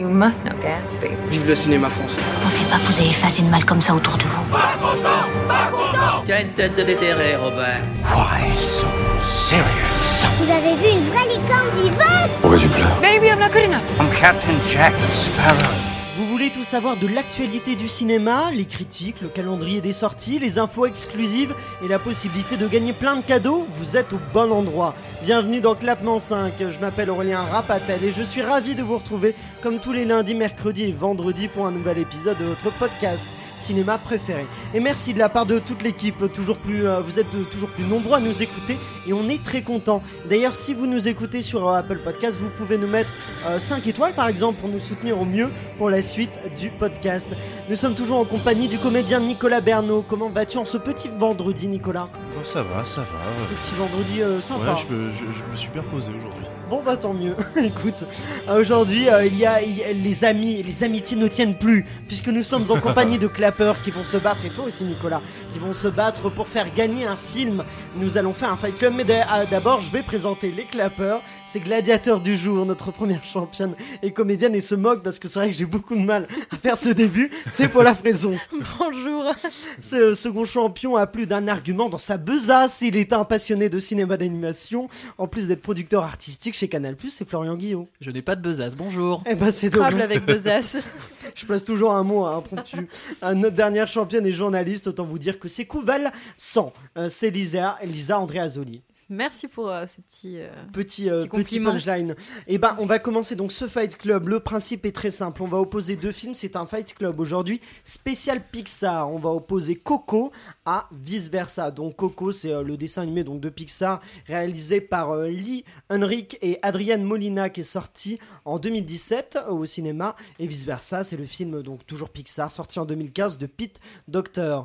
You must know Gatsby. Vive le cinéma français. Pensez pas que vous avez fait assez de mal comme ça autour de vous. Tu as une tête de déterré, Robert. Why so serious? Vous avez vu une vraie licorne vivante? Pourquoi tu pleures Maybe I'm not good enough. I'm Captain Jack Sparrow. Vous voulez tout savoir de l'actualité du cinéma, les critiques, le calendrier des sorties, les infos exclusives et la possibilité de gagner plein de cadeaux Vous êtes au bon endroit. Bienvenue dans Clapement 5, je m'appelle Aurélien Rapatel et je suis ravi de vous retrouver comme tous les lundis, mercredis et vendredis pour un nouvel épisode de votre podcast cinéma préféré. Et merci de la part de toute l'équipe, toujours plus, euh, vous êtes toujours plus nombreux à nous écouter et on est très content. D'ailleurs, si vous nous écoutez sur euh, Apple Podcast, vous pouvez nous mettre 5 étoiles par exemple pour nous soutenir au mieux pour la suite du podcast. Nous sommes toujours en compagnie du comédien Nicolas Bernot. Comment vas-tu en ce petit vendredi, Nicolas? Bon, ça va, ça va. Petit vendredi euh, sympa. Ouais, je me, je, je me suis bien posé aujourd'hui. Bon bah tant mieux. Écoute, euh, aujourd'hui euh, il y a il y a- les amis, les amitiés ne tiennent plus puisque nous sommes en compagnie de clappeurs qui vont se battre et toi aussi Nicolas, qui vont se battre pour faire gagner un film. Nous allons faire un fight club mais d'a- d'abord je vais présenter les clappeurs. C'est Gladiateur du jour, notre première championne et comédienne et se moque parce que c'est vrai que j'ai beaucoup de mal à faire ce début. C'est pour la fraison. Bonjour. Ce second champion a plus d'un argument dans sa besace. Il est un passionné de cinéma d'animation, en plus d'être producteur artistique chez Canal+, c'est Florian Guillaume. Je n'ai pas de besace, bonjour. Eh ben c'est Scrabble avec besace. Je place toujours un mot à impromptu. Notre dernière championne et journaliste, autant vous dire que c'est Couval 100. Euh, c'est Lisa, Lisa Andréazoli. Merci pour euh, ce petit. euh, Petit, euh, Petit petit compliment. punchline. Et ben, on va commencer donc ce Fight Club. Le principe est très simple. On va opposer deux films. C'est un Fight Club aujourd'hui spécial Pixar. On va opposer Coco à vice versa. Donc Coco, c'est euh, le dessin animé donc de Pixar réalisé par Lee Henrik et Adrienne Molina qui est sorti en 2017 euh, au cinéma. Et vice versa, c'est le film donc toujours Pixar sorti en 2015 de Pete Docter.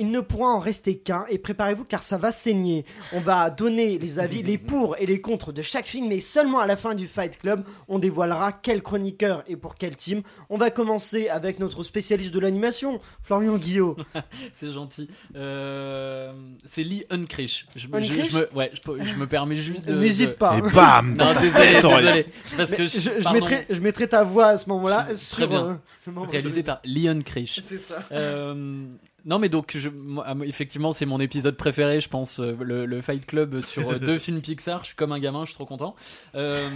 Il ne pourra en rester qu'un et préparez-vous car ça va saigner. On va donner les avis, les pour et les contre de chaque film, mais seulement à la fin du Fight Club, on dévoilera quel chroniqueur et pour quel team. On va commencer avec notre spécialiste de l'animation, Florian Guillot. C'est gentil. Euh, c'est Lee Unkrich. Je, me- je, Unkrich je me, ouais, je, peux- je me permets juste de. N'hésite de- pas. Et bam Non, désolé, désolé. Parce que je, je, je pardon, mettrai, je mettrai ta voix à ce moment-là sur très bien. euh, réalisé par Lee Unkrich. C'est ça. Euh, non mais donc je, moi, ah, effectivement c'est mon épisode préféré je pense euh, le, le Fight Club sur euh, deux films Pixar je suis comme un gamin je suis trop content Euh,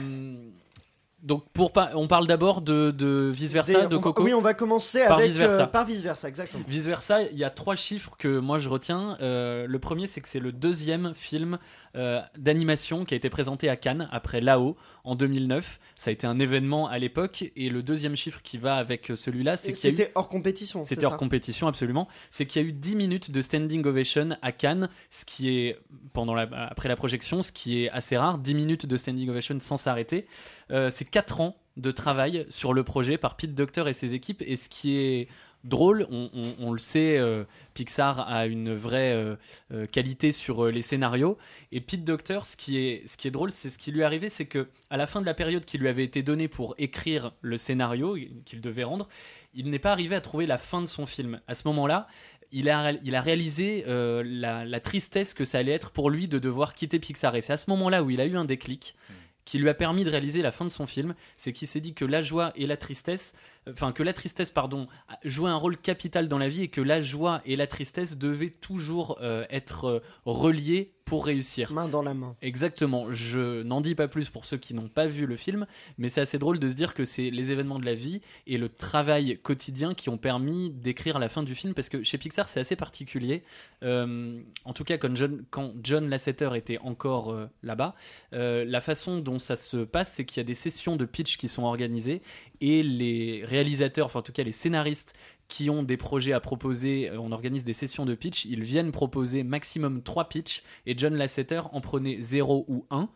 donc pour pas on parle d'abord de, de vice versa Des- de on Coco Oui, on va commencer Par avec vice-versa. euh, par vice versa, exactement. Vice versa, il y a trois chiffres que moi je retiens. Euh, le premier, c'est que c'est le deuxième film euh, d'animation qui a été présenté à Cannes après Là-haut en 2009. Ça a été un événement à l'époque. Et le deuxième chiffre qui va avec celui-là, c'est qu'il y a eu C'était hors compétition. C'était hors ça compétition, absolument. C'est qu'il y a eu 10 minutes de standing ovation à Cannes, ce qui est, pendant la, après la projection, ce qui est assez rare. 10 minutes de standing ovation sans s'arrêter. Euh, c'est 4 ans de travail sur le projet par Pete Docter et ses équipes. Et ce qui est drôle, on, on- on le sait, euh, Pixar a une vraie euh, euh, qualité sur les scénarios. Et Pete Docter, ce qui est, ce qui est drôle, c'est ce qui lui est arrivé, c'est que à la fin de la période qui lui avait été donnée pour écrire le scénario qu'il devait rendre, il n'est pas arrivé à trouver la fin de son film. À ce moment-là, il a, il a réalisé euh, la, la tristesse que ça allait être pour lui de devoir quitter Pixar. Et c'est à ce moment-là où il a eu un déclic qui lui a permis de réaliser la fin de son film. C'est qu'il s'est dit que la joie et la tristesse, enfin que la tristesse, pardon, jouait un rôle capital dans la vie et que la joie et la tristesse devaient toujours euh, être euh, reliées pour réussir. Main dans la main. Exactement, je n'en dis pas plus pour ceux qui n'ont pas vu le film, mais c'est assez drôle de se dire que c'est les événements de la vie et le travail quotidien qui ont permis d'écrire la fin du film, parce que chez Pixar c'est assez particulier. Euh, en tout cas, quand John, quand John Lasseter était encore euh, là-bas, euh, la façon dont ça se passe, c'est qu'il y a des sessions de pitch qui sont organisées et les réalisateurs, enfin en tout cas les scénaristes qui ont des projets à proposer, euh, on organise des sessions de pitch, ils viennent proposer maximum 3 pitchs et John Lasseter en prenait 0 ou 1.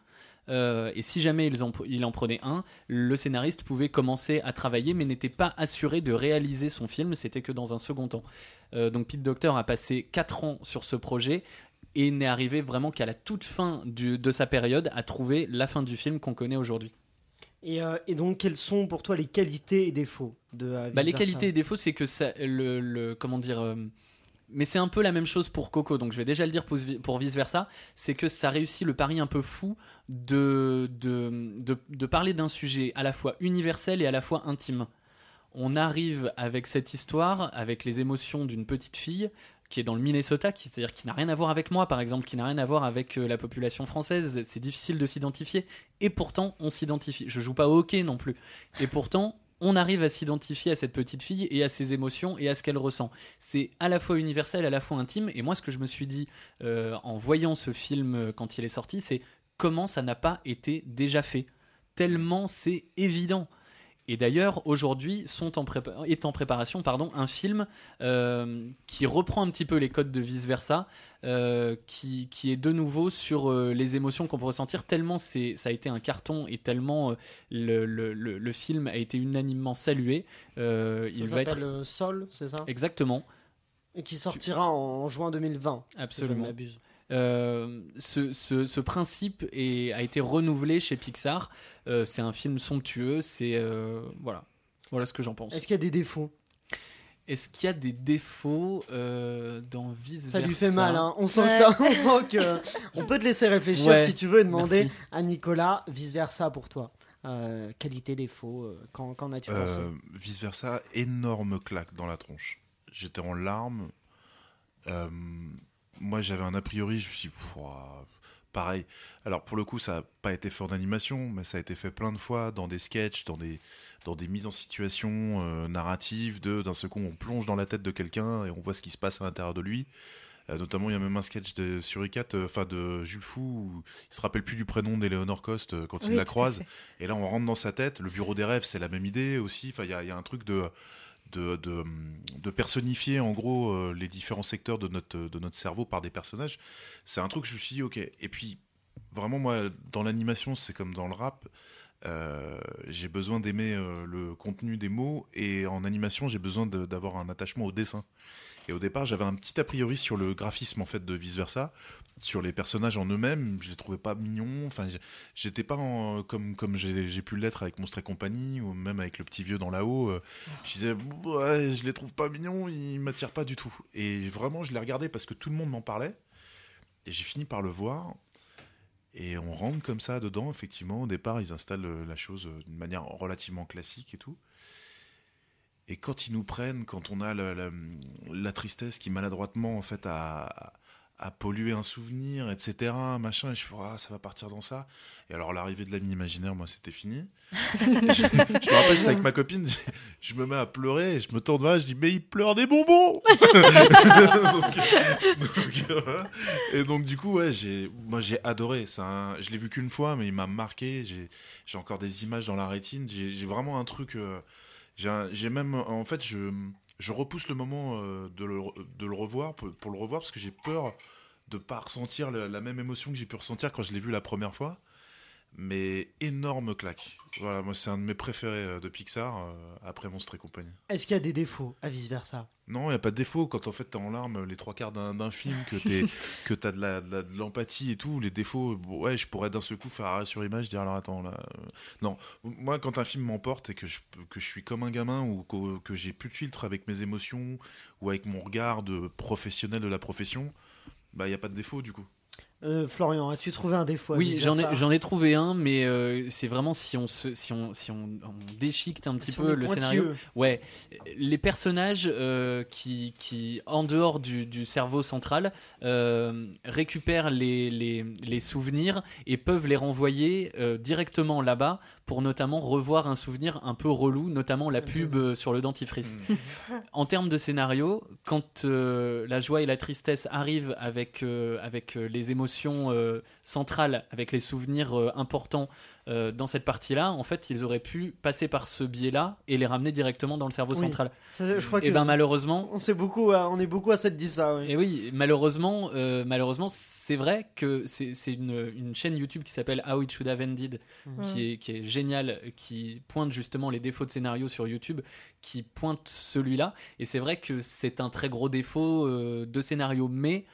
Euh, et si jamais il en prenait un, le scénariste pouvait commencer à travailler mais n'était pas assuré de réaliser son film, c'était que dans un second temps. Euh, donc Pete Docter a passé 4 ans sur ce projet et n'est arrivé vraiment qu'à la toute fin de sa période à trouver la fin du film qu'on connaît aujourd'hui. Et, euh, et donc, quelles sont pour toi les qualités et défauts de euh, Bah, les qualités et défauts, c'est que ça, le, le- comment dire, euh, mais c'est un peu la même chose pour Coco, donc je vais déjà le dire pour, pour vice versa, c'est que ça réussit le pari un peu fou de, de, de, de parler d'un sujet à la fois universel et à la fois intime. On arrive avec cette histoire, avec les émotions d'une petite fille qui est dans le Minnesota, qui, c'est-à-dire qui n'a rien à voir avec moi, par exemple, qui n'a rien à voir avec euh, la population française. C'est difficile de s'identifier. Et pourtant, on s'identifie. Je joue pas au hockey non plus. Et pourtant, on arrive à s'identifier à cette petite fille et à ses émotions et à ce qu'elle ressent. C'est à la fois universel, à la fois intime. Et moi, ce que je me suis dit euh, en voyant ce film euh, quand il est sorti, c'est comment ça n'a pas été déjà fait. Tellement c'est évident. Et d'ailleurs, aujourd'hui, sont en prépa- est en préparation pardon, un film euh, qui reprend un petit peu les codes de Vice Versa, euh, qui, qui est de nouveau sur euh, les émotions qu'on peut ressentir, tellement ça a été un carton et tellement le, le- le- le film a été unanimement salué. Ça il va être. Sol, c'est ça? Exactement. Et qui sortira en juin 2020. Si je ne Absolument. m'abuse. Euh, ce, ce- ce principe est- a été renouvelé chez Pixar. Euh, c'est un film somptueux. C'est euh, voilà, voilà ce que j'en pense. Est-ce qu'il y a des défauts? Est-ce qu'il y a des défauts euh, dans Vice Ça lui Versa? fait mal, hein. on sent Ouais. que ça, on sent que. On peut te laisser réfléchir Ouais, si tu veux et demander merci. à Nicolas, vice versa pour toi. Euh, qualité, défaut, euh, qu'en, qu'en as-tu pensé? Euh, vice versa, énorme claque dans la tronche. J'étais en larmes. Euh, moi, j'avais un a priori, je me suis dit, pareil. Alors, pour le coup, ça n'a pas été fait en animation, mais ça a été fait plein de fois dans des sketchs, dans des, dans des mises en situation euh, narratives. De, d'un seul coup, on plonge dans la tête de quelqu'un et on voit ce qui se passe à l'intérieur de lui. Euh, notamment, il y a même un sketch de Suricat, euh, enfin de Jules Fou, où il se rappelle plus du prénom d'Eleonore Coste euh, quand il Oui, la croise. Et là, on rentre dans sa tête. Le bureau des rêves, c'est la même idée aussi. Enfin, il y a, il y a un truc de, de, personnifier, en gros, euh, les différents secteurs de notre, cerveau par des personnages. C'est un truc que je me suis dit, ok. Et puis, vraiment, moi, dans l'animation, c'est comme dans le rap. euh, j'ai besoin d'aimer euh, le contenu des mots et en animation j'ai besoin d'avoir un attachement au dessin et au départ j'avais un petit a priori sur le graphisme en fait de vice versa. Sur les personnages en eux-mêmes je les trouvais pas mignons. Enfin j'étais pas en- comme comme j'ai j'ai pu l'être avec Monstre et compagnie ou même avec le petit vieux dans là-haut euh, je disais ouais je les trouve pas mignons ils m'attirent pas du tout. Et vraiment je les regardais parce que tout le monde m'en parlait. Et j'ai fini par le voir. Et on rentre comme ça dedans effectivement. Au départ ils installent euh, la chose euh, d'une manière relativement classique et tout et quand ils nous prennent, quand on a la, la- la tristesse qui maladroitement en fait a, a pollué un souvenir, etc. Machin, et je fais ah, ça va partir dans ça. Et alors l'arrivée de l'ami imaginaire, moi c'était fini. je, je me rappelle, j'étais avec ma copine, je, je me mets à pleurer, et je me tourne vers je dis mais il pleure des bonbons. donc, donc, voilà. et donc du coup ouais, j'ai, moi j'ai adoré. Un- je l'ai vu qu'une fois, mais il m'a marqué. J'ai, j'ai encore des images dans la rétine. J'ai, j'ai vraiment un truc. euh, j'ai, même, en fait, je, repousse le moment euh, de, le, revoir pour, le revoir parce que j'ai peur de pas ressentir la même émotion que j'ai pu ressentir quand je l'ai vu la première fois. Mais énorme claque. Voilà, moi c'est un de mes préférés euh, de Pixar euh, après Monstre et compagnie. Est-ce qu'il y a des défauts à vice versa Non, il n'y a pas de défaut. Quand en fait t'es en larmes les trois quarts d'un film, que t'es que t'as de l'empathie et tout, les défauts, bon, ouais, je pourrais d'un seul coup faire arrêt sur image, dire alors attends là. euh, Non, moi quand un film m'emporte et que je, que je suis comme un gamin ou que, que j'ai plus de filtre avec mes émotions ou avec mon regard de professionnel de la profession, bah il y a pas de défaut du coup. Euh, Florian, as-tu trouvé un défaut Oui, j'en ai, j'en ai trouvé un, mais euh, c'est vraiment si on, se, si on, si on, on déchiquette un petit Si peu le pointilleux. scénario. Ouais, les personnages euh, qui, qui, en dehors du, du cerveau central, euh, récupèrent les, les, les souvenirs et peuvent les renvoyer euh, directement là-bas pour notamment revoir un souvenir un peu relou, notamment la pub euh, sur le dentifrice. en termes de scénario, quand euh, la joie et la tristesse arrivent avec, euh, avec euh, les émotions euh, centrales, avec les souvenirs euh, importants euh, dans cette partie-là, en fait, ils auraient pu passer par ce biais-là et les ramener directement dans le cerveau Oui. central. Ça, Je crois que Et ben malheureusement, on, sait beaucoup à- on est beaucoup à cette dit ça. oui. et oui, malheureusement, malheureusement, c'est vrai que c'est une, une chaîne YouTube qui s'appelle How It Should Have Ended, qui, est, qui est géniale, qui pointe justement les défauts de scénario sur YouTube, qui pointe celui-là. Et c'est vrai que c'est un très gros défaut de scénario, mais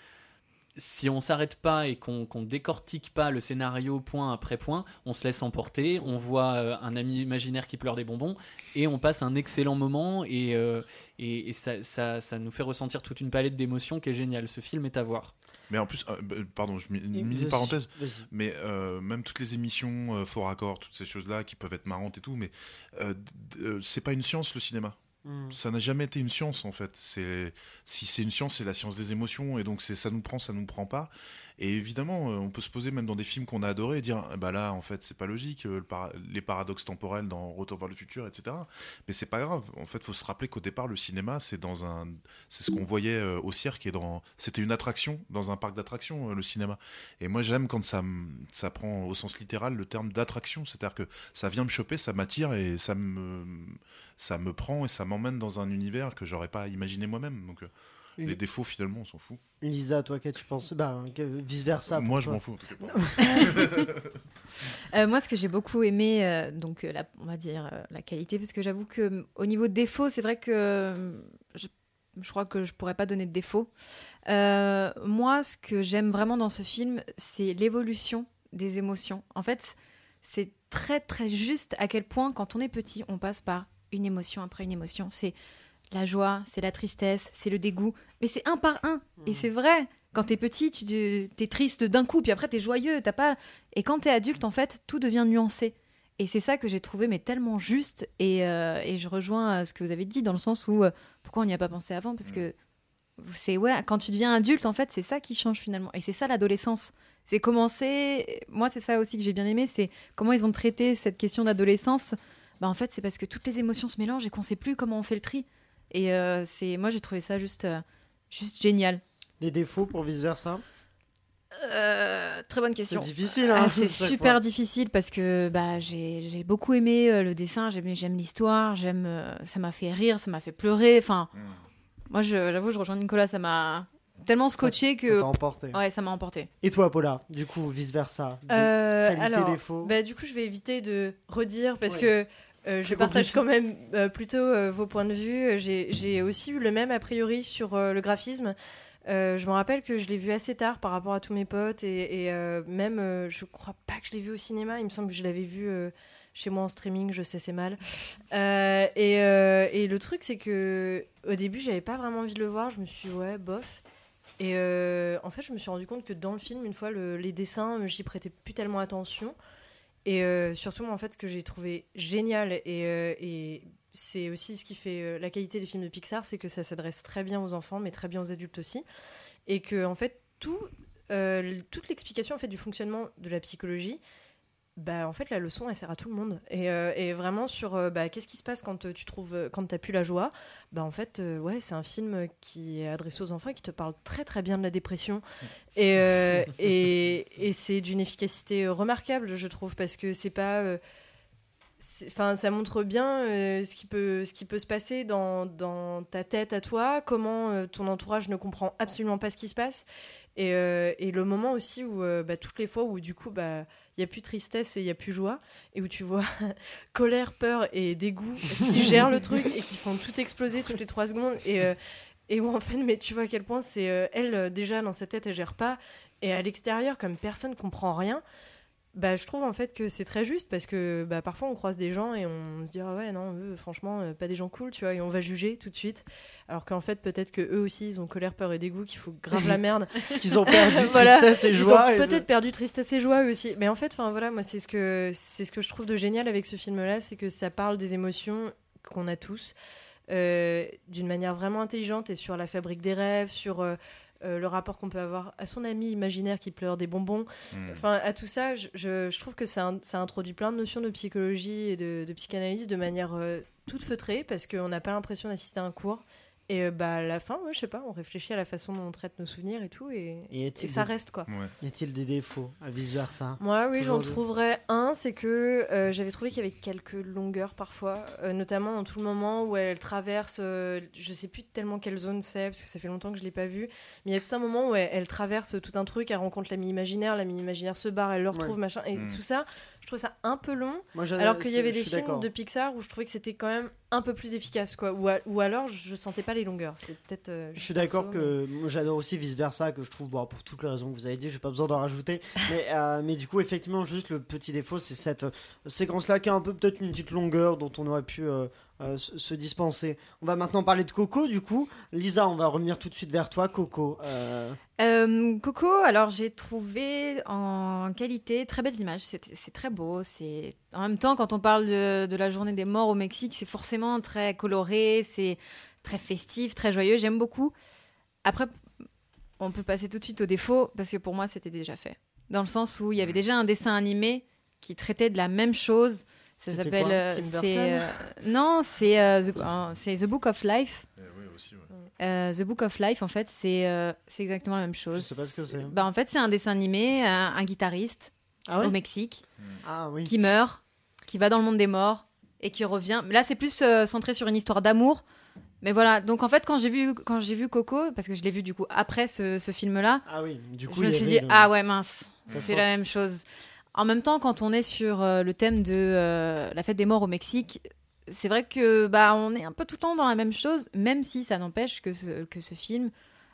si on s'arrête pas et qu'on qu'on décortique pas le scénario point après point, on se laisse emporter, on voit euh, un ami imaginaire qui pleure des bonbons et on passe un excellent moment et, euh, et, et ça, ça, ça nous fait ressentir toute une palette d'émotions qui est géniale. Ce film est à voir. Mais en plus, euh, bah, pardon, je mets une mini parenthèse, mais euh, même toutes les émissions euh, fort accord, toutes ces choses-là qui peuvent être marrantes et tout, mais euh, euh, c'est pas une science le cinéma. Mm. Ça n'a jamais été une science en fait. Si c'est une science, c'est la science des émotions et donc c'est ça nous prend, ça nous prend pas. Et évidemment, euh, on peut se poser même dans des films qu'on a adorés et dire ah, bah là en fait c'est pas logique, euh, les paradoxes temporels dans Retour vers le futur, etc. Mais c'est pas grave. En fait, faut se rappeler qu'au départ le cinéma c'est dans un, c'est ce qu'on voyait euh, au cirque et dans, c'était une attraction dans un parc d'attractions le cinéma. Et moi j'aime quand ça ça prend au sens littéral le terme d'attraction, c'est-à-dire que ça vient me choper, ça m'attire et ça me ça me prend et ça m'emmène dans un univers que j'aurais pas imaginé moi-même. Donc. Les défauts finalement on s'en fout. Lisa, toi, qu'est-ce que tu penses Bah, vice versa. moi je m'en fous en tout cas. Euh, moi, ce que j'ai beaucoup aimé, euh, donc euh, la, on va dire euh, la qualité, parce que j'avoue que au niveau de défaut, c'est vrai que je, je crois que je pourrais pas donner de défaut. Euh, moi, ce que j'aime vraiment dans ce film, c'est l'évolution des émotions. En fait, c'est très très juste à quel point, quand on est petit, on passe par une émotion après une émotion. C'est la joie, c'est la tristesse, c'est le dégoût, mais c'est un par un. Et c'est vrai. Quand t'es petit, tu es triste d'un coup, puis après t'es joyeux, t'as pas. Et quand t'es adulte, en fait, tout devient nuancé. Et c'est ça que j'ai trouvé mais tellement juste. Et, euh, et je rejoins euh, ce que vous avez dit dans le sens où euh, pourquoi on n'y a pas pensé avant? Parce que c'est ouais, quand tu deviens adulte, en fait, c'est ça qui change finalement. Et c'est ça l'adolescence. C'est commencer. Moi, c'est ça aussi que j'ai bien aimé. C'est comment ils ont traité cette question d'adolescence. Bah, en fait, c'est parce que toutes les émotions se mélangent et qu'on sait plus comment on fait le tri. Et euh, c'est moi, j'ai trouvé ça juste, euh, juste génial. Les défauts pour vice versa? Euh, très bonne C'est question. difficile, hein Ah, c'est super difficile parce que bah, j'ai j'ai beaucoup aimé le dessin, j'aime j'aime l'histoire, j'aime ça m'a fait rire, ça m'a fait pleurer. Enfin, moi, je- j'avoue, je rejoins Nicolas, ça m'a tellement scotché Ça que t'a emporté. ouais, ça m'a emporté. Et toi, Paula, du coup, vice versa Euh, Qualité, alors, défaut. bah, du coup, je vais éviter de redire parce Ouais. que euh, je partage compliqué. quand même euh, plutôt euh, vos points de vue. J'ai aussi eu le même a priori sur le graphisme. Je me rappelle que je l'ai vu assez tard par rapport à tous mes potes et, et, même, je crois pas que je l'ai vu au cinéma. Il me semble que je l'avais vu chez moi en streaming. Je sais, c'est mal. Et, et le truc, c'est que au début, j'avais pas vraiment envie de le voir. Je me suis dit, ouais, bof. Et en fait, je me suis rendu compte que dans le film, une fois le- les dessins, j'y prêtais plus tellement attention. Et euh, surtout, moi, en fait, ce que j'ai trouvé génial, et, euh, c'est aussi ce qui fait euh, la qualité des films de Pixar, c'est que ça s'adresse très bien aux enfants, mais très bien aux adultes aussi. Et que, en fait, tout, toute l'explication en fait, du fonctionnement de la psychologie, bah, en fait, la leçon, elle sert à tout le monde. Et, euh, et vraiment sur euh, bah, qu'est-ce qui se passe quand euh, tu trouves, quand t'as plus la joie? Bah, en fait, euh, ouais, c'est un film qui est adressé aux enfants qui te parle très très bien de la dépression. Et, et, et c'est d'une efficacité remarquable, je trouve, parce que c'est pas. Enfin, ça montre bien euh, ce, qui peut, ce qui peut se passer dans, dans ta tête à toi, comment euh, ton entourage ne comprend absolument pas ce qui se passe. Et, euh, et le moment aussi où, bah, toutes les fois où du coup, bah, il n'y a plus tristesse et il n'y a plus joie, et où tu vois colère, peur et dégoût qui gèrent le truc et qui font tout exploser toutes les trois secondes. Et, et où en fait, mais tu vois à quel point c'est elle, déjà dans sa tête, elle gère pas. Et à l'extérieur, comme personne comprend rien, bah, je trouve en fait que c'est très juste parce que bah, parfois on croise des gens et on se dit ah ouais non eux franchement euh, pas des gens cool tu vois et on va juger tout de suite alors qu'en fait peut-être que eux aussi ils ont colère peur et dégoût qu'il faut grave la merde Qu'ils ont perdu Voilà. tristesse et Ils joie. ont et- peut-être perdu tristesse et joie eux aussi mais en fait enfin voilà moi c'est ce que c'est ce que je trouve de génial avec ce film là c'est que ça parle des émotions qu'on a tous euh, d'une manière vraiment intelligente et sur la fabrique des rêves sur euh, euh, le rapport qu'on peut avoir à son ami imaginaire qui pleure des bonbons. Mm. Enfin, à tout ça, je, je- je trouve que ça, in- ça introduit plein de notions de psychologie et de, de psychanalyse de manière euh, toute feutrée parce qu'on n'a pas l'impression d'assister à un cours. Et euh, bah, à la fin, ouais, je sais pas, on réfléchit à la façon dont on traite nos souvenirs et tout, et, ça des- reste quoi. Ouais. Y a-t-il des défauts à vice versa Moi, oui, j'en trouverais un, c'est que euh, j'avais trouvé qu'il y avait quelques longueurs parfois, euh, notamment dans tout le moment où elle traverse, euh, je sais plus tellement quelle zone c'est, parce que ça fait longtemps que je l'ai pas vue, mais il y a tout un moment où elle, elle traverse tout un truc, elle rencontre l'ami imaginaire, l'ami imaginaire se barre, elle le retrouve, machin, et Mm. tout ça, je trouve ça un peu long. Moi, Alors qu'il y avait des films de Pixar où je trouvais que c'était quand même un peu plus efficace, quoi. Ou, a- ou alors je sentais pas les longueurs. C'est peut-être. euh, Je suis d'accord mais- que j'adore aussi vice versa que je trouve bon, pour toutes les raisons que vous avez dit, j'ai pas besoin d'en rajouter. mais, euh, mais du coup, effectivement, juste le petit défaut, c'est cette euh, séquence-là qui a un peu peut-être une petite longueur dont on aurait pu euh, euh, se se dispenser. On va maintenant parler de Coco, du coup. Lisa, on va revenir tout de suite vers toi, Coco. Euh, Euh, Coco, alors j'ai trouvé en qualité très belles images. C'est c'est très beau. C'est en même temps quand on parle de, de la journée des morts au Mexique, c'est forcément très coloré, c'est très festif, très joyeux. J'aime beaucoup. Après, on peut passer tout de suite au défaut parce que pour moi c'était déjà fait. Dans le sens où il y avait déjà un dessin animé qui traitait de la même chose. Ça s'appelle. euh, Tim c'est, Burton euh, non, c'est euh, The- euh, The Book of Life. Eh oui, aussi, ouais. Euh, The Book of Life, en fait, c'est euh, c'est exactement la même chose. Je sais pas ce que c'est. Bah, en fait, c'est un dessin animé, un, un guitariste Ah ouais? au Mexique Ah oui. qui meurt, qui va dans le monde des morts et qui revient. Là, c'est plus euh, centré sur une histoire d'amour. Mais voilà, donc en fait, quand j'ai vu, quand j'ai vu Coco, parce que je l'ai vu du coup après ce, ce film-là, Ah oui, du coup, je me suis dit, le- ah ouais, mince, c'est la même chose. En même temps, quand on est sur euh, le thème de euh, la fête des morts au Mexique, c'est vrai que bah on est un peu tout le temps dans la même chose, même si ça n'empêche que ce, que ce film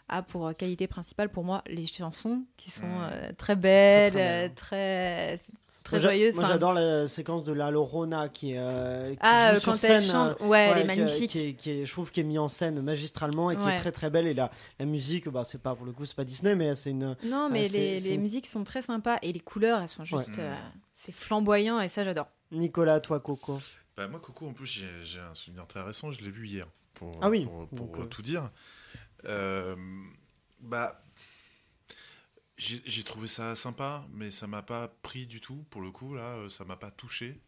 a pour qualité principale pour moi les chansons qui sont euh, très belles, Très, très euh, très très, Moi, j'adore la séquence de la Lorona qui est. euh, qui Ah, joue euh, sur elle scène, chante, euh, ouais, elle est qui- magnifique. Qui est, qui est- je trouve qu'elle est mise en scène magistralement et qui Ouais. est très très belle. Et la, la musique, bah, c'est pas pour le coup, c'est pas Disney, mais c'est une. Non, mais euh, c'est- les, les musiques sont très sympas et les couleurs, elles sont juste, Ouais. euh, c'est flamboyant et ça j'adore. Nicolas, toi, Coco. Bah, moi, Coco, en plus, j'ai un souvenir très récent, je l'ai vu hier, pour, Ah oui, pour, pour, donc, tout dire. Euh, bah, j'ai trouvé ça sympa, mais ça m'a pas pris du tout, pour le coup, là, euh, ça m'a pas touché.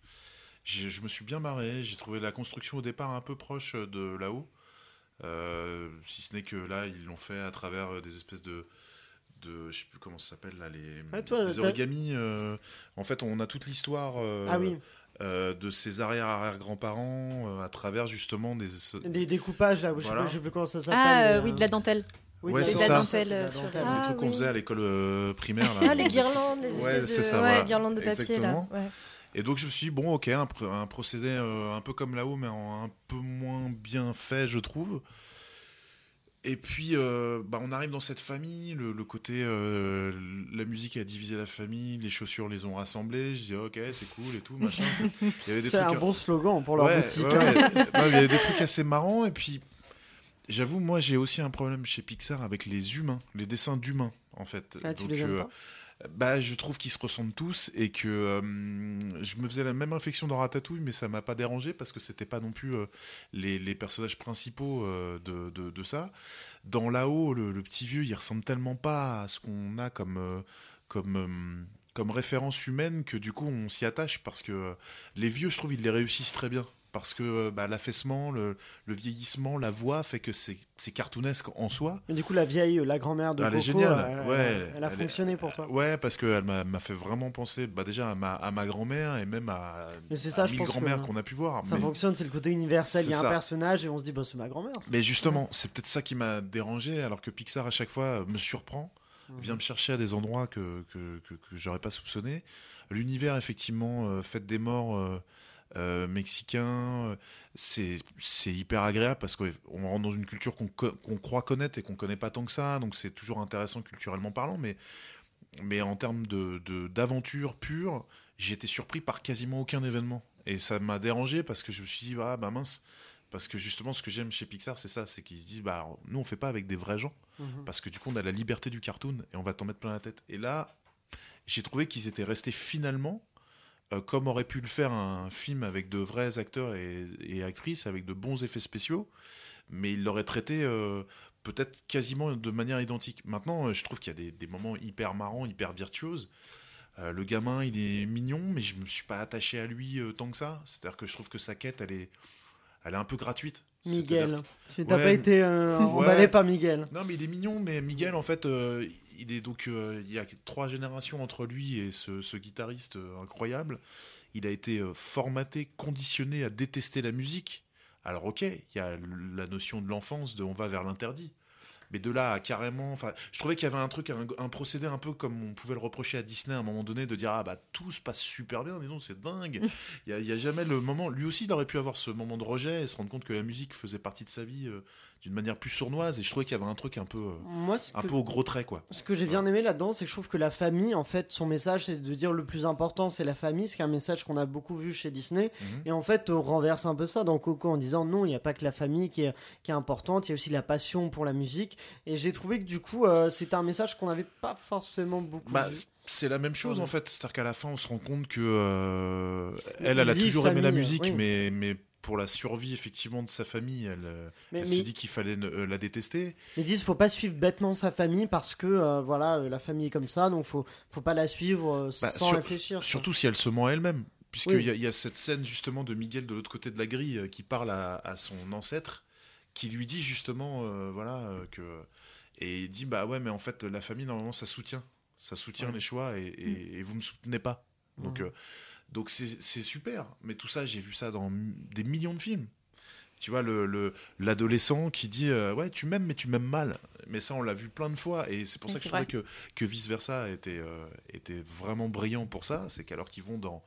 Je me suis bien marré, j'ai trouvé la construction au départ un peu proche de là-haut, Euh, si ce n'est que là, ils l'ont fait à travers euh, des espèces de de je sais plus comment ça s'appelle là les, toi, origamis euh, en fait on a toute l'histoire euh, Ah oui. euh, de ses arrière-arrière-grands-parents euh, à travers justement des. Des découpages là, où je sais Voilà. pas- je sais plus comment ça s'appelle. Ah euh, euh, oui, de la dentelle. Oui, Ouais, c'est ça. la Dentelle, euh, sur- les Ah, trucs qu'on oui. faisait à l'école euh, primaire. Là, Ah, les guirlandes, les Ouais, espèces de c'est ça, ouais, voilà. guirlandes de papier Exactement. là. Ouais. Et donc je me suis dit, bon, ok, un, pr- un procédé euh, un peu comme là-haut, mais en un peu moins bien fait, je trouve. Et puis, euh, bah, on arrive dans cette famille, le, le côté, euh, la musique a divisé la famille, les chaussures les ont rassemblées. Je dis, ok, c'est cool et tout, machin. C'est un bon slogan pour leur Ouais, boutique. ouais, hein. ouais. Non, il y avait des trucs assez marrants. Et puis, j'avoue, moi, j'ai aussi un problème chez Pixar avec les humains, les dessins d'humains, en fait. Ah, tu Donc, les aimes euh, pas bah, je trouve qu'ils se ressemblent tous et que euh, je me faisais la même réflexion dans Ratatouille, mais ça m'a pas dérangé parce que c'était pas non plus euh, les, les personnages principaux euh, de, de, de ça. Dans là-haut, le, le petit vieux, il ressemble tellement pas à ce qu'on a comme, comme, comme référence humaine que du coup on s'y attache parce que les vieux, je trouve, ils les réussissent très bien. Parce que euh, bah, l'affaissement, le, le vieillissement, la voix fait que c'est cartoonesque en soi. Mais du coup, la vieille, la grand-mère de Elle Coco, est géniale, elle, ouais. elle, elle a Elle est- fonctionné pour toi. Ouais, parce qu'elle m'a fait vraiment penser bah, déjà à ma, à ma grand-mère et même à, Mais c'est ça, à je mille pense que grand-mères qu'on a pu voir. Ça mais, fonctionne, c'est le côté universel. Il y a un personnage et on se dit, bah, c'est ma grand-mère. mais justement, c'est peut-être ça qui m'a dérangé, alors que Pixar à chaque fois me surprend, Mhm. vient me chercher à des endroits que, que, que, que j'aurais pas soupçonné. L'univers, effectivement, euh, Fête des morts euh, euh, mexicain, euh, c'est hyper agréable parce qu'on rentre dans une culture qu'on croit connaître et qu'on connaît pas tant que ça, donc c'est toujours intéressant culturellement parlant, mais mais en termes de de- d'aventure pure, j'ai été surpris par quasiment aucun événement. Et ça m'a dérangé parce que je me suis dit, ah bah mince, parce que justement ce que j'aime chez Pixar, c'est ça, c'est qu'ils se disent, bah nous on fait pas avec des vrais gens, Mhm. parce que du coup on a la liberté du cartoon et on va t'en mettre plein la tête. Et là, j'ai trouvé qu'ils étaient restés finalement, euh, comme aurait pu le faire un film avec de vrais acteurs et, actrices, avec de bons effets spéciaux, mais ils l'auraient traité euh, peut-être quasiment de manière identique. Maintenant, euh, je trouve qu'il y a des, moments hyper marrants, hyper virtuoses. Le gamin, il est mignon, mais je me suis pas attaché à lui tant que ça. C'est-à-dire que je trouve que sa quête, elle est, elle est un peu gratuite. Miguel. Tu n'as Ouais. pas été euh, Ouais. emballé par Miguel. Non, mais il est mignon, mais Miguel, en fait, euh, il est donc. euh, il y a trois générations entre lui et ce, ce guitariste incroyable. Il a été formaté, conditionné à détester la musique. Alors, ok, il y a la notion de l'enfance, de on va vers l'interdit. Mais de là à carrément, enfin, je trouvais qu'il y avait un truc, un, un procédé un peu comme on pouvait le reprocher à Disney à un moment donné, de dire ah bah tout se passe super bien, dis donc c'est dingue. Il y a, il y a jamais le moment. Lui aussi, il aurait pu avoir ce moment de rejet et se rendre compte que la musique faisait partie de sa vie euh, d'une manière plus sournoise. Et je trouvais qu'il y avait un truc un peu, euh, Moi, un que- peu au gros trait quoi. Ce que j'ai bien aimé là-dedans, c'est que je trouve que la famille, en fait, son message, c'est de dire le plus important, c'est la famille, ce qui est un message qu'on a beaucoup vu chez Disney. Mhm. Et en fait, on renverse un peu ça dans Coco en disant non, il n'y a pas que la famille qui est, qui est importante, il y a aussi la passion pour la musique. Et j'ai trouvé que du coup, euh, c'était un message qu'on n'avait pas forcément beaucoup Bah, vu. c'est la même chose en fait. C'est-à-dire qu'à la fin, on se rend compte que euh, elle, elle a toujours aimé la musique, oui. mais, mais pour la survie effectivement de sa famille, elle, euh, elle s'est dit qu'il fallait ne- euh, la détester. Ils disent faut pas suivre bêtement sa famille parce que euh, voilà, euh, la famille est comme ça, donc faut, faut pas la suivre Bah, sans sur- réfléchir. Surtout si elle se ment elle-même. Puisqu'il Oui. y, a- il y a cette scène justement de Miguel de l'autre côté de la grille qui parle à, à son ancêtre, qui lui dit justement, voilà, que. Et il dit, bah ouais, mais en fait, la famille, normalement, ça soutient. Ça soutient Ouais. les choix et, et- et vous me soutenez pas. Donc, euh, donc c'est super. Mais tout ça, j'ai vu ça dans des millions de films. Tu vois, le- le- l'adolescent qui dit euh, Ouais, tu m'aimes, mais tu m'aimes mal. Mais ça, on l'a vu plein de fois. Et c'est pour ça que je trouvais que, que Vice Versa était, euh, était vraiment brillant pour ça. C'est qu'alors qu'ils vont dans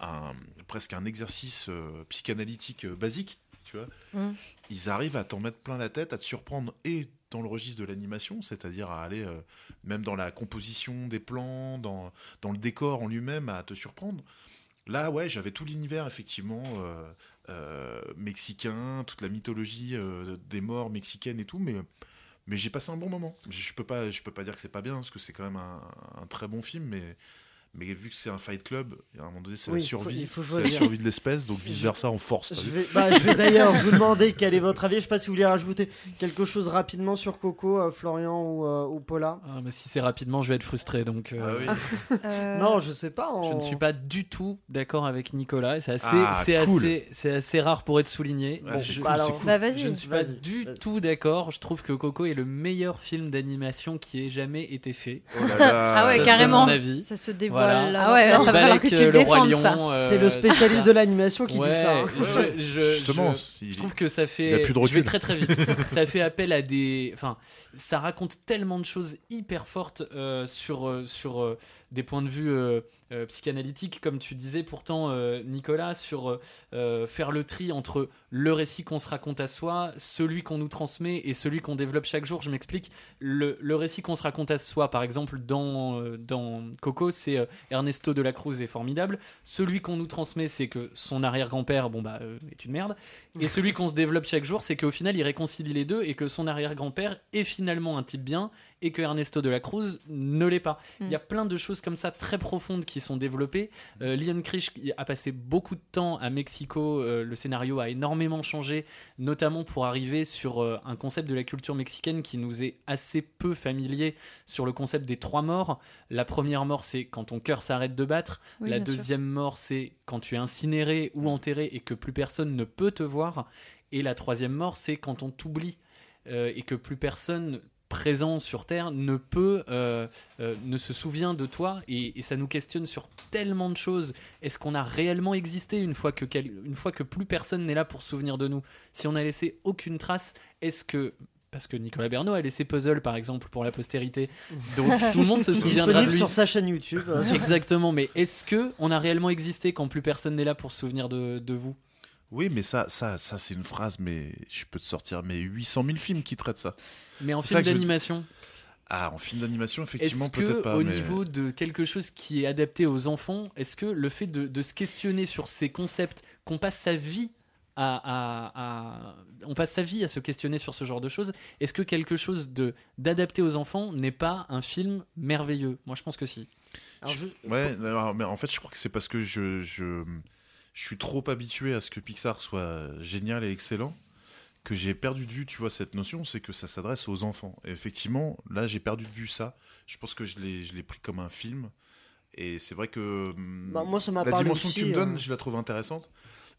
un, presque un exercice euh, psychanalytique basique, tu vois, Mm. ils arrivent à t'en mettre plein la tête, à te surprendre et dans le registre de l'animation, c'est-à-dire à aller même dans la composition des plans, dans, dans le décor en lui-même, à te surprendre. Là, ouais, j'avais tout l'univers, effectivement, euh, euh, mexicain, toute la mythologie euh, des morts mexicaines et tout, mais, mais j'ai passé un bon moment. Je peux peux pas dire que c'est pas bien, parce que c'est quand même un très bon film, mais, mais vu que c'est un fight club, à un moment donné, c'est Oui, la survie, il faut c'est la survie de l'espèce, donc vice-versa en force. Je vais, bah, je vais d'ailleurs vous demander quel est votre avis. Je sais pas si vous voulez rajouter quelque chose rapidement sur Coco, euh, Florian ou, euh, ou Paula. Ah, mais si c'est rapidement, je vais être frustré. Donc, euh, Ah oui. Non, je sais pas. Je ne suis pas du tout d'accord avec Nicolas. et C'est assez, Ah, c'est cool. assez, c'est assez rare pour être souligné. Ouais, c'est je, cool, alors- c'est cool. Bah je ne suis pas du tout d'accord. Je trouve que Coco est le meilleur film d'animation qui ait jamais été fait. Oh là là. Ah ouais, Ça, carrément. mon avis. Ça se dévoile. Voilà. là, Ah ouais, dans là, ce- ça va falloir que tu le le roi défendes, ça. lion. euh, C'est le spécialiste de l'animation qui Ouais, dit ça. hein. je, je- Justement, je- trouve que ça fait. plus de je vais recul. très très vite. ça fait appel à des. Enfin, ça raconte tellement de choses hyper fortes euh, sur, euh, sur euh, des points de vue euh, euh, psychanalytiques, comme tu disais pourtant, euh, Nicolas, sur faire le tri entre le récit qu'on se raconte à soi, celui qu'on nous transmet et celui qu'on développe chaque jour. Je m'explique. Le, le récit qu'on se raconte à soi, par exemple, dans, euh, dans Coco, c'est euh, Ernesto de la Cruz est formidable. Celui qu'on nous transmet, c'est que son arrière-grand-père, bon bah, euh, est une merde. Et celui qu'on se développe chaque jour, c'est qu'au final, il réconcilie les deux et que son arrière-grand-père est finalement un type bien et que Ernesto de la Cruz ne l'est pas. Il y a plein de choses comme ça très profondes qui sont développées. Euh, Lian Krish a passé beaucoup de temps à Mexico. euh, le scénario a énormément changé, notamment pour arriver sur euh, un concept de la culture mexicaine qui nous est assez peu familier sur le concept des trois morts. La première mort, c'est quand ton cœur s'arrête de battre. Oui, la sûr. deuxième mort, c'est quand tu es incinéré ou enterré et que plus personne ne peut te voir. Et la troisième mort, c'est quand on t'oublie euh, et que plus personne présent sur Terre ne peut, euh, euh, ne se souvient de toi. Et, et ça nous questionne sur tellement de choses. Est-ce qu'on a réellement existé une fois que, une fois que plus personne n'est là pour se souvenir de nous? Si on n'a laissé aucune trace, est-ce que... Parce que Nicolas Bernot a laissé Puzzle, par exemple, pour la postérité. Donc tout le monde se souviendra de lui. sur sa chaîne YouTube. euh, Exactement, mais est-ce que on a réellement existé quand plus personne n'est là pour se souvenir de, de vous? Oui, mais ça, ça, ça c'est une phrase, mais je peux te sortir mais 800 000 films qui traitent ça. Mais en film d'animation, Ah, en film d'animation, effectivement, est-ce peut-être que pas. au mais- niveau de quelque chose qui est adapté aux enfants, est-ce que le fait de, de se questionner sur ces concepts, qu'on passe sa vie à, à- à- on passe sa vie à se questionner sur ce genre de choses, est-ce que quelque chose de d'adapté aux enfants n'est pas un film merveilleux? Moi, je pense que si. alors, je- Ouais, alors, mais en fait, je crois que c'est parce que je, je, je suis trop habitué à ce que Pixar soit génial et excellent que j'ai perdu de vue, tu vois, cette notion, c'est que ça s'adresse aux enfants. Et effectivement, là, j'ai perdu de vue ça. Je pense que je l'ai je l'ai pris comme un film. Et c'est vrai que hum, Bah, moi, ça m'a la parlé dimension aussi, que tu me donnes, euh. je la trouve intéressante.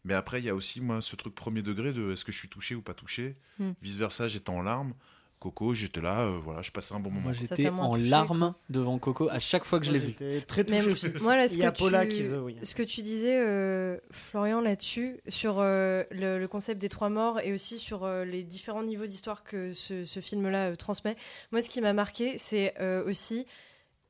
Mais après, il y a aussi, moi, ce truc premier degré de est-ce que je suis touché ou pas touché? Hmm. Vice-versa, j'étais en larmes. Coco, j'étais là, euh, voilà, je passais un bon moment. Moi, j'étais en touché, larmes devant Coco à chaque fois que je l'ai vu. Très touché aussi. moi, là, ce Il y a que Paula tu- qui veut, oui. Ce que tu disais, euh, Florian, là-dessus, sur euh, le, le concept des trois morts et aussi sur euh, les différents niveaux d'histoire que ce, ce film-là euh, transmet, moi, ce qui m'a marqué, c'est euh, aussi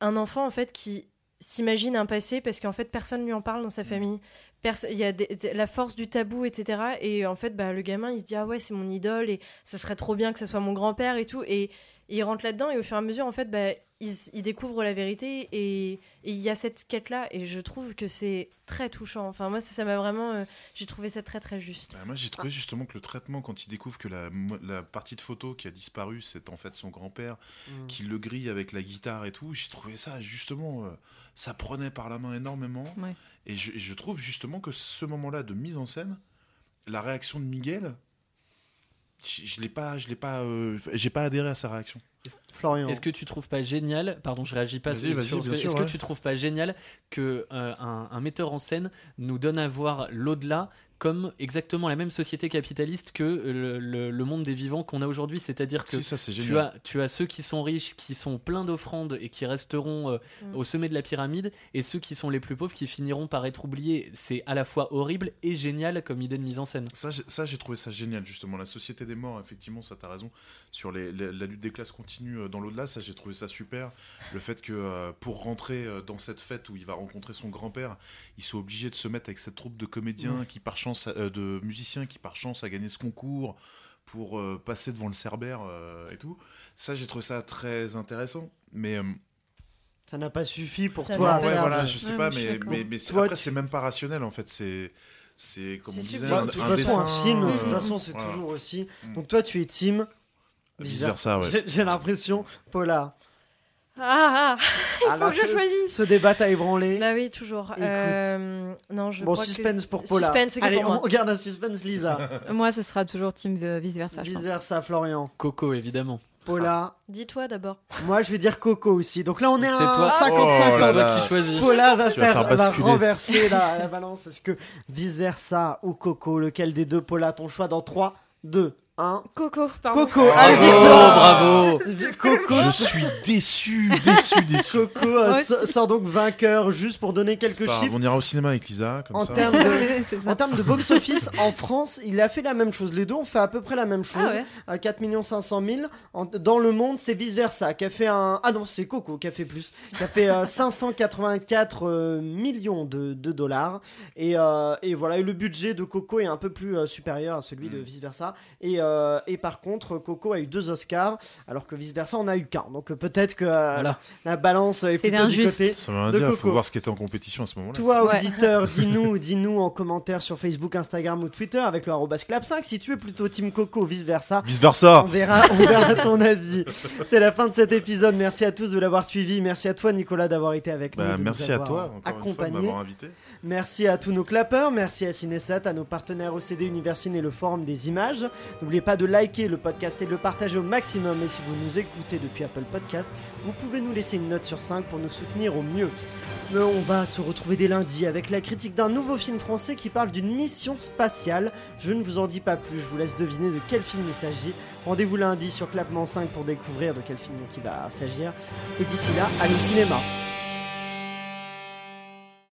un enfant, en fait, qui s'imagine un passé parce qu'en fait, personne lui en parle dans sa famille. Perso- Il y a des- des- la force du tabou, etc. Et en fait, bah, le gamin, il se dit Ah ouais, c'est mon idole et ça serait trop bien que ça soit mon grand-père et tout. Et, et il rentre là-dedans et au fur et à mesure, en fait, bah, il, découvre la vérité et et il y a cette quête-là. Et je trouve que c'est très touchant. Enfin, moi, ça m'a vraiment. euh, J'ai trouvé ça très, très juste. Bah, moi, j'ai trouvé justement que le traitement, quand il découvre que la, partie de photo qui a disparu, c'est en fait son grand-père, Mm. qui le grille avec la guitare et tout, j'ai trouvé ça justement, euh, ça prenait par la main énormément. Ouais. Et je, trouve justement que ce moment-là de mise en scène, la réaction de Miguel, je, je l'ai pas, je l'ai pas, euh, j'ai pas adhéré à sa réaction. Florian. Est-ce que tu trouves pas génial, pardon, je réagis pas Vas-y, sur- vas-y, sur- bien Est-ce sûr, que ouais. tu trouves pas génial que euh, un, un metteur en scène nous donne à voir l'au-delà comme exactement la même société capitaliste que le, le- le monde des vivants qu'on a aujourd'hui, c'est-à-dire que Si, ça, c'est tu as, tu as ceux qui sont riches, qui sont pleins d'offrandes et qui resteront euh, Mm. au sommet de la pyramide, et ceux qui sont les plus pauvres qui finiront par être oubliés. C'est à la fois horrible et génial comme idée de mise en scène. Ça, j'ai- ça, j'ai trouvé ça génial, justement. La société des morts, effectivement, ça, t'as raison. Sur les, les- la lutte des classes continue euh, dans l'au-delà, ça, j'ai trouvé ça super. Le fait que euh, pour rentrer euh, dans cette fête où il va rencontrer son grand-père, il soit obligé de se mettre avec cette troupe de comédiens Ouais. qui, par chance, euh, de musiciens qui, par chance, a gagné ce concours pour euh, passer devant le Cerbère euh, et tout. Ça, j'ai trouvé ça très intéressant. Mais. euh, Ça n'a pas suffi pour Ça toi. ouais, voilà, je sais Ouais, pas, mais, mais, mais Toi, après, tu- c'est même pas rationnel, en fait. C'est. C'est, comme on disait, un, de toute un façon, un film, de toute façon, c'est voilà. toujours aussi. Mm. Donc toi, tu es team. Ouais. J'ai- J'ai l'impression, Paula. Ah, ah il Ah, faut là, que je ce- choisisse. Ce débat t'a ébranlé. Bah oui, toujours. Écoute. Euh, non, je bon, crois que- suspense pour Paula. Suspense, Allez, pour moi. on regarde un suspense, Lisa. Moi, ce sera toujours team vice versa. Vice versa, Florian. Coco, évidemment. Paula. Dis-toi d'abord. Moi, je vais dire Coco aussi. Donc là, on est C'est à toi. 55 Oh toi qui choisis. Paula va faire, faire va renverser la, la balance. Est-ce que vice versa ou Coco Lequel des deux, Paula Ton choix dans 3, 2, 1. Coco, pardon. Coco, allez, Bravo, victoire bravo. Coco, Je suis déçu, déçu, déçu. Coco euh, sort donc vainqueur, juste pour donner quelques pas grave, chiffres. On ira au cinéma avec Lisa, comme En ça. termes de, C'est ça. en termes de box-office, en France, il a fait la même chose. Les deux ont fait à peu près la même chose. Ah ouais. À 4 500 000. En- dans le monde, c'est vice-versa. Qui a fait un... Ah non, c'est Coco qui a fait plus. Qui a fait euh, 584 euh, millions de, de dollars. Et, euh, et voilà, et le budget de Coco est un peu plus euh, supérieur à celui de Mm. vice-versa. Et, euh, et par contre, Coco a eu deux Oscars, alors que vice-versa, on a eu qu'un. Donc euh, peut-être que euh, Voilà. la balance est C'est plutôt du injuste. côté. Ça veut rien de dire, il Coco. faut voir ce qui était en compétition à ce moment-là. Toi, Ouais. auditeur, dis-nous, dis-nous en commentaire sur Facebook, Instagram ou Twitter avec le arrobas clap5 si tu es plutôt Team Coco ou vice versa. Vice versa On verra, on verra ton avis. C'est la fin de cet épisode. Merci à tous de l'avoir suivi. Merci à toi, Nicolas, d'avoir été avec nous. Bah, nous merci à toi, encore une fois, de invité. Merci à tous nos clappeurs, merci à Cinesat, à nos partenaires OCD Universine et le Forum des images. N'oubliez pas de liker le podcast et de le partager au maximum. Et si vous nous écoutez depuis Apple Podcast, vous pouvez nous laisser une note sur 5 pour nous soutenir au mieux. Mais on va se retrouver dès lundi avec la critique d'un nouveau film français qui parle d'une mission spatiale. Je ne vous en dis pas plus, je vous laisse deviner de quel film il s'agit. Rendez-vous lundi sur Clapement 5 pour découvrir de quel film il va s'agir. Et d'ici là, allez au cinéma.